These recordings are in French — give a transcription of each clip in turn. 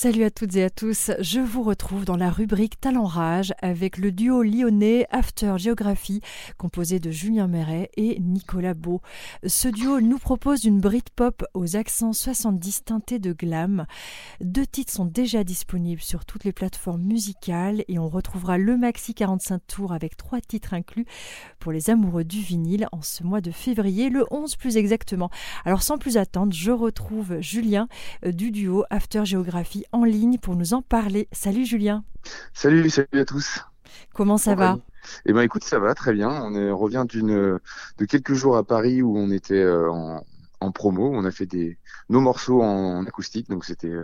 Salut à toutes et à tous, je vous retrouve dans la rubrique Talent Rage avec le duo lyonnais After Geography composé de Julien Méret et Nicolas Beau. Ce duo nous propose une Britpop aux accents 70 teintés de glam. Deux titres sont déjà disponibles sur toutes les plateformes musicales et on retrouvera le maxi 45 tours avec trois titres inclus pour les amoureux du vinyle en ce mois de février, le 11 plus exactement. Alors sans plus attendre, je retrouve Julien euh, du duo After Geography en ligne pour nous en parler. Salut Julien. Salut, salut à tous. Comment ça va? Eh ben écoute, ça va très bien. On, revient d'une de quelques jours à Paris où on était euh, en, promo. On a fait des nos morceaux en, acoustique, donc c'était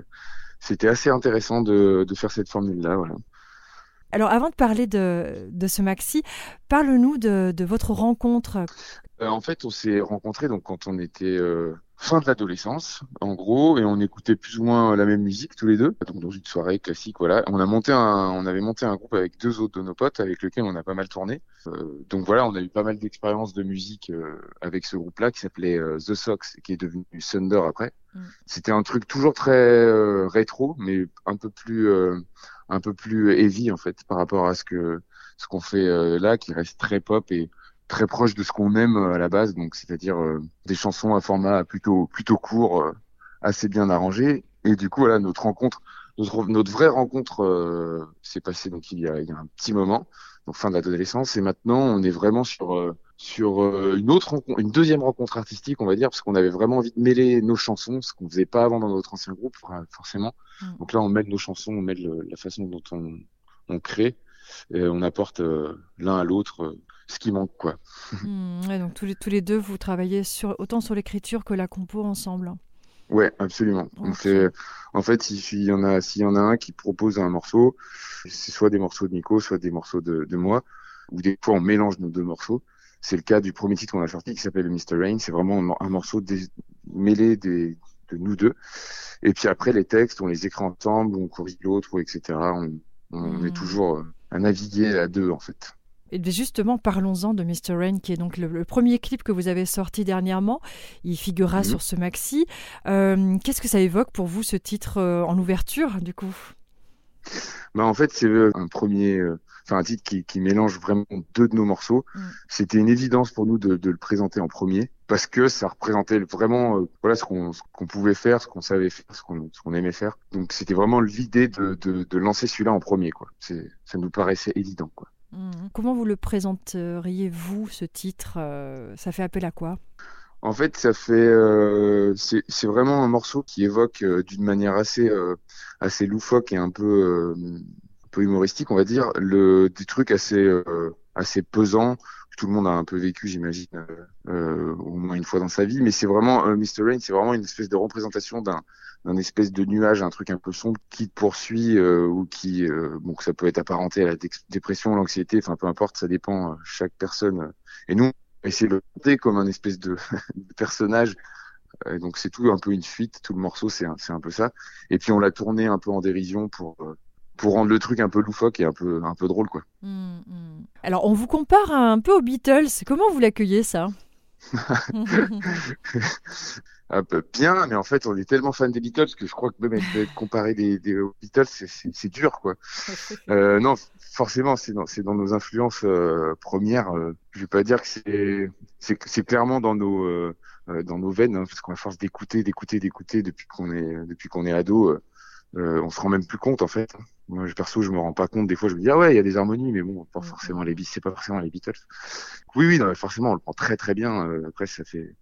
c'était assez intéressant de, faire cette formule-là. Voilà. Alors avant de parler de, ce maxi, parle-nous de, votre rencontre. Euh, en fait, on s'est rencontrés donc quand on était euh, fin de l'adolescence, en gros, et on écoutait plus ou moins la même musique tous les deux, donc dans une soirée classique, voilà. On a monté un, on avait monté un groupe avec deux autres de nos potes avec lesquels on a pas mal tourné. Euh, donc voilà, on a eu pas mal d'expériences de musique euh, avec ce groupe-là qui s'appelait euh, The Sox, qui est devenu Thunder après. Mm. C'était un truc toujours très rétro, mais un peu plus, un peu plus heavy en fait par rapport à ce que ce qu'on fait là, qui reste très pop et très proche de ce qu'on aime euh, à la base, donc c'est-à-dire euh, des chansons à format plutôt plutôt court, euh, assez bien arrangé. Et du coup, voilà, notre rencontre, notre, notre vraie rencontre s'est passée donc il y, a, il y a un petit moment, donc fin de l'adolescence, et maintenant on est vraiment sur sur une autre rencontre, une deuxième rencontre artistique, on va dire, parce qu'on avait vraiment envie de mêler nos chansons, ce qu'on faisait pas avant dans notre ancien groupe, forcément. Mm. Donc là, on mêle nos chansons, on mêle la façon dont on, on crée, et on apporte l'un à l'autre ce qui manque quoi. Hmm, donc tous les, tous les deux, vous travaillez sur, autant sur l'écriture que la compo ensemble. Ouais, absolument. en fait, s'il y en a, s'il y en a un qui propose un morceau, c'est soit des morceaux de Nico, soit des morceaux de, de moi, ou des fois on mélange nos deux morceaux. C'est le cas du premier titre qu'on a sorti qui s'appelle Mr. Rain. C'est vraiment un morceau mêlé des, de nous deux. Et puis après, les textes, on les écrit ensemble, on corrige l'autre, etc. On, on est hmm. toujours euh, à naviguer à deux, en fait. Et justement, parlons-en de Mr. Rain, qui est donc le, premier clip que vous avez sorti dernièrement. Il figurera mhm. sur ce maxi. Euh, qu'est-ce que ça évoque pour vous, ce titre euh, en ouverture, du coup? Bah, En fait, c'est euh, un premier, enfin un titre qui, mélange vraiment deux de nos morceaux. Mm. C'était une évidence pour nous de, le présenter en premier parce que ça représentait vraiment voilà ce qu'on pouvait faire, ce qu'on savait faire, ce qu'on aimait faire. Donc c'était vraiment l'idée de, de, lancer celui-là en premier quoi. Ça nous paraissait évident quoi. Mhm. Comment vous le présenteriez-vous, ce titre euh, Ça fait appel à quoi? En fait, ça fait, euh, c'est vraiment un morceau qui évoque euh, d'une manière assez, assez loufoque et un peu, un peu humoristique, on va dire, le, des trucs assez, assez pesants tout le monde a un peu vécu, j'imagine, au moins une fois dans sa vie. Mais c'est vraiment, Mr. Rain, c'est vraiment une espèce de représentation d'un un espèce de nuage, un truc un peu sombre qui te poursuit euh, ou qui, euh, bon, ça peut être apparenté à la dépression, l'anxiété, enfin peu importe, ça dépend euh, chaque personne. Et nous, essayer de le monter comme un espèce de, personnage. donc c'est tout un peu une fuite, tout le morceau, c'est un, un peu ça. Et puis on l'a tourné un peu en dérision pour pour rendre le truc un peu loufoque et un peu un peu drôle quoi. Mmh, mmh. Alors on vous compare un peu aux Beatles. Comment vous l'accueillez ça? Un peu bien, mais en fait, on est tellement fan des Beatles que je crois que même être comparé des, Beatles, c'est dur, quoi. Euh, non, forcément, c'est dans, dans, nos influences euh, premières. Euh, je vais pas dire que c'est c'est clairement dans nos euh, dans nos veines, hein, parce qu'à force d'écouter, d'écouter, d'écouter depuis qu'on est depuis qu'on est ado, on se rend même plus compte en fait. Moi, perso, je me rends pas compte. Des fois, je me dis ah ouais, il y a des harmonies, mais bon, pas forcément les c'est pas forcément les Beatles. Oui, oui, non, forcément, on le prend très très bien. après, ça fait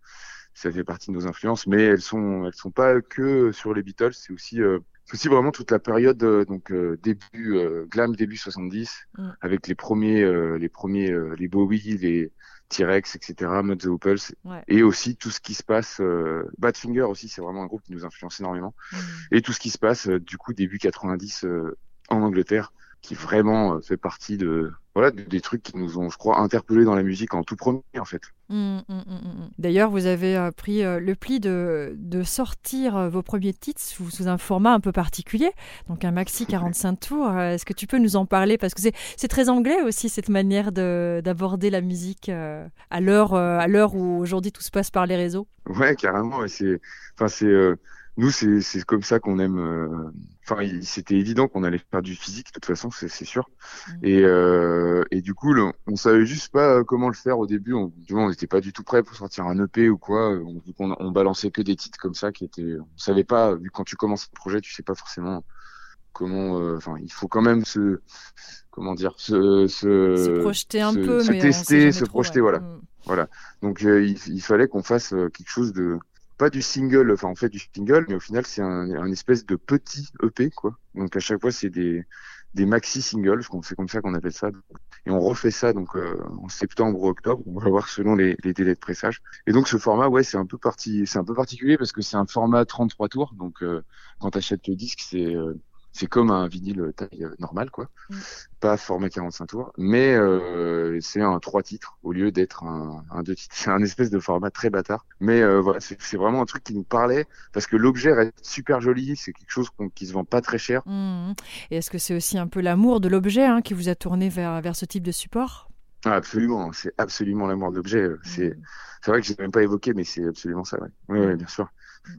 ça fait partie de nos influences, mais elles sont elles sont pas que sur les Beatles, c'est aussi euh, c'est aussi vraiment toute la période euh, donc euh, début glam début 70 mm. avec les premiers les premiers les Bowie, les T-Rex, etc. Mud the Hooples et aussi tout ce qui se passe Badfinger aussi c'est vraiment un groupe qui nous influence énormément mm. et tout ce qui se passe du coup début 90 en Angleterre qui vraiment fait partie de voilà, des trucs qui nous ont, je crois, interpellés dans la musique en tout premier, en fait. Mmh, mmh, mmh, D'ailleurs, vous avez euh, pris euh, le pli de, de sortir euh, vos premiers titres sous, sous, un format un peu particulier, donc un maxi 45 tours. Est-ce que tu peux nous en parler? Parce que c'est très anglais aussi, cette manière d'aborder la musique à l'heure où aujourd'hui tout se passe par les réseaux. Ouais, carrément. C'est, enfin, c'est nous, c'est c'est comme ça qu'on aime. euh, Enfin, c'était évident qu'on allait faire du physique, de toute façon, c'est c'est sûr. Mm. Et, euh, et du coup, le- on savait juste pas euh, comment le faire au début. On, du moins, on n'était pas du tout prêt pour sortir un EP ou quoi. On, vu qu'on on balançait que des titres comme ça qui étaient. On savait pas. Vu quand tu commences un projet, tu sais pas forcément comment. euh, Enfin, il faut quand même se. Comment dire Se, se, se projeter un se- peu, se mais on tester, se trop, projeter, ouais. voilà. Mm. Donc euh, il, il fallait qu'on fasse euh, quelque chose de pas du single, enfin on fait du single, mais au final c'est un, espèce de petit EP quoi. Donc à chaque fois c'est des des maxi singles, c'est comme ça qu'on appelle ça. Et on refait ça donc euh, en septembre ou octobre, on va voir selon les, les délais de pressage. Et donc ce format ouais c'est un peu parti, c'est un peu particulier parce que c'est un format 33 tours. Donc euh, quand tu achètes le disque c'est euh, c'est comme un vinyle taille euh, normale quoi, Mm. pas format 45 tours, mais euh, c'est un trois titres au lieu d'être un, un deux titres. C'est un espèce de format très bâtard, mais euh, voilà, c'est vraiment un truc qui nous parlait parce que l'objet reste super joli, c'est quelque chose qui se vend pas très cher. Mm. Et est-ce que c'est aussi un peu l'amour de l'objet hein, qui vous a tourné vers, vers ce type de support? Ah, absolument, c'est absolument l'amour de l'objet. C'est Mm. c'est vrai que j'ai même pas évoqué, mais c'est absolument ça. Ouais, ouais, ouais, bien sûr.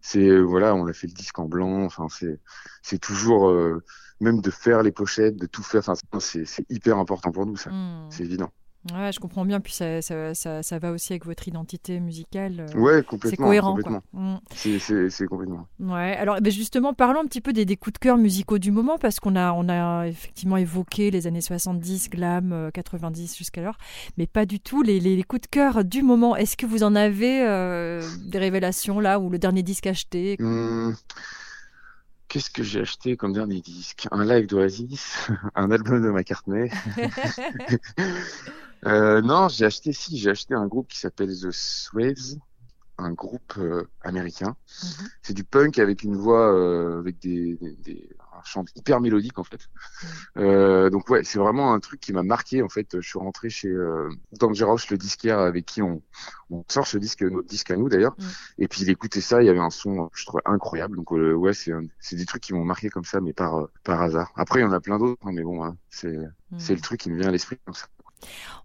C'est euh, voilà, on a fait le disque en blanc. Enfin, c'est c'est toujours euh, même de faire les pochettes, de tout faire. Enfin, c'est hyper important pour nous, ça. Mm. C'est évident. Ouais, je comprends bien. Puis ça, ça, ça, ça va aussi avec votre identité musicale. euh, Ouais, c'est complètement. cohérent. Mm. C'est c'est c'est complètement. Ouais, alors ben justement, parlons un petit peu des, des coups de cœur musicaux du moment, parce qu'on a, on a effectivement évoqué les années 70, glam, euh, 90 jusqu'alors, mais pas du tout les, les- les coups de cœur du moment. Est-ce que vous en avez euh, des révélations là, ou le dernier disque acheté? Hum, Qu'est-ce que j'ai acheté comme dernier disque? Un live d'Oasis, un album de McCartney. Euh, non, j'ai acheté, si, j'ai acheté un groupe qui s'appelle The Swaves, un groupe euh, américain. Mhm. C'est du punk avec une voix, euh, avec des, des, des- un chant hyper mélodique en fait. Euh, donc ouais, c'est vraiment un truc qui m'a marqué en fait. Je suis rentré chez euh, Dangerous, le disquaire avec qui on, on sort ce disque, notre disque à nous d'ailleurs. Mm. Et puis il écoutait ça, il y avait un son, je trouvais incroyable. Donc euh, ouais, c'est c'est des trucs qui m'ont marqué comme ça, mais par euh, par hasard. Après, il y en a plein d'autres, hein, mais bon, hein, c'est Mm. c'est le truc qui me vient à l'esprit comme ça.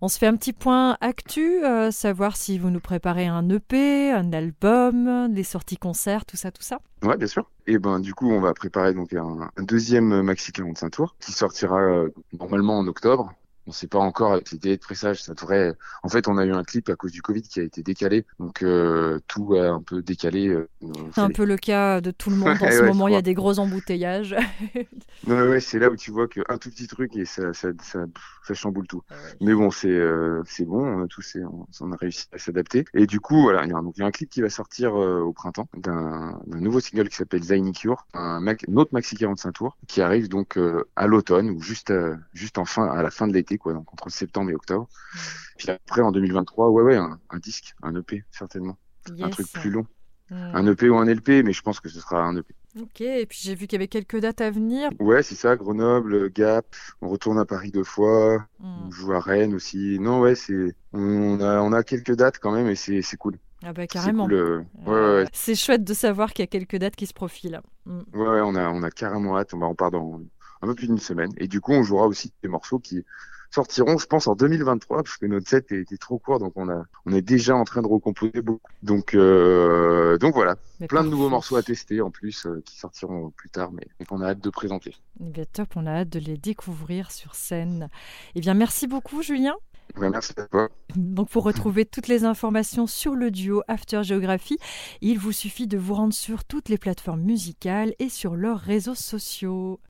On se fait un petit point actu, euh, savoir si vous nous préparez un EP, un album, des sorties concerts, tout ça, tout ça. Ouais, bien sûr. Et ben du coup, on va préparer donc un, deuxième maxi 45 tours qui sortira euh, normalement en octobre. On sait pas encore avec les délais de pressage, ça devrait. En fait, on a eu un clip à cause du Covid qui a été décalé, donc euh, tout a un peu décalé. euh, C'est un peu le cas de tout le monde en Ouais, ce ouais, moment. Il y a des gros embouteillages. Non, ouais, ouais, c'est là où tu vois qu'un tout petit truc et ça, ça, ça, ça chamboule tout. Mais bon, c'est euh, c'est bon, on a tous on, on a réussi à s'adapter. Et du coup, voilà, il y a un, donc, il y a un clip qui va sortir euh, au printemps d'un nouveau single qui s'appelle Ziny Cure, un, autre maxi 45 tours qui arrive donc euh, à l'automne ou juste juste en fin à la fin de l'été quoi, donc entre septembre et octobre. Puis après en 2023, ouais ouais, un, un disque, un EP certainement, un truc plus long, un EP ou un LP, mais je pense que ce sera un EP. Ok, et puis j'ai vu qu'il y avait quelques dates à venir. Ouais, c'est ça, Grenoble, Gap, on retourne à Paris deux fois, Mm. on joue à Rennes aussi. Non, ouais, c'est on a on a quelques dates quand même et c'est c'est cool. Ah bah C'est carrément. cool, euh, ouais, ouais, ouais. C'est chouette de savoir qu'il y a quelques dates qui se profilent. Mm. Ouais, on a, on a carrément hâte. On part dans un peu plus d'une semaine. Et du coup, on jouera aussi des morceaux qui sortiront, je pense, en 2023, parce que notre set était trop court, donc on a, on est déjà en train de recomposer beaucoup. Donc, euh, donc voilà, plein de nouveaux morceaux à tester en plus, euh, qui sortiront plus tard, mais qu'on a hâte de présenter. Eh bien, top, on a hâte de les découvrir sur scène. Eh bien, merci beaucoup, Julien. Merci à toi. Donc, pour retrouver toutes les informations sur le duo After Geography, il vous suffit de vous rendre sur toutes les plateformes musicales et sur leurs réseaux sociaux.